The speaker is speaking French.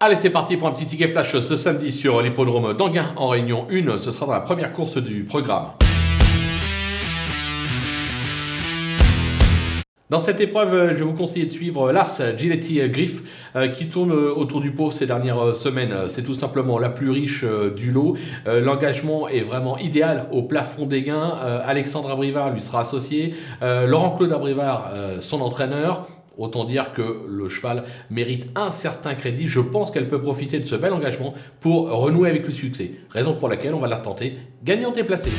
Allez, c'est parti pour un petit ticket flash ce samedi sur l'hippodrome d'Anguin en Réunion 1. Ce sera dans la première course du programme. Dans cette épreuve, je vous conseille de suivre l'As Giletti Griff euh, qui tourne autour du pot ces dernières semaines. C'est tout simplement la plus riche euh, du lot. Euh, l'engagement est vraiment idéal au plafond des gains. Alexandre Abrivard lui sera associé. Laurent-Claude Abrivard, son entraîneur. Autant dire que le cheval mérite un certain crédit. Je pense qu'elle peut profiter de ce bel engagement pour renouer avec le succès. Raison pour laquelle on va la tenter gagnante déplacée.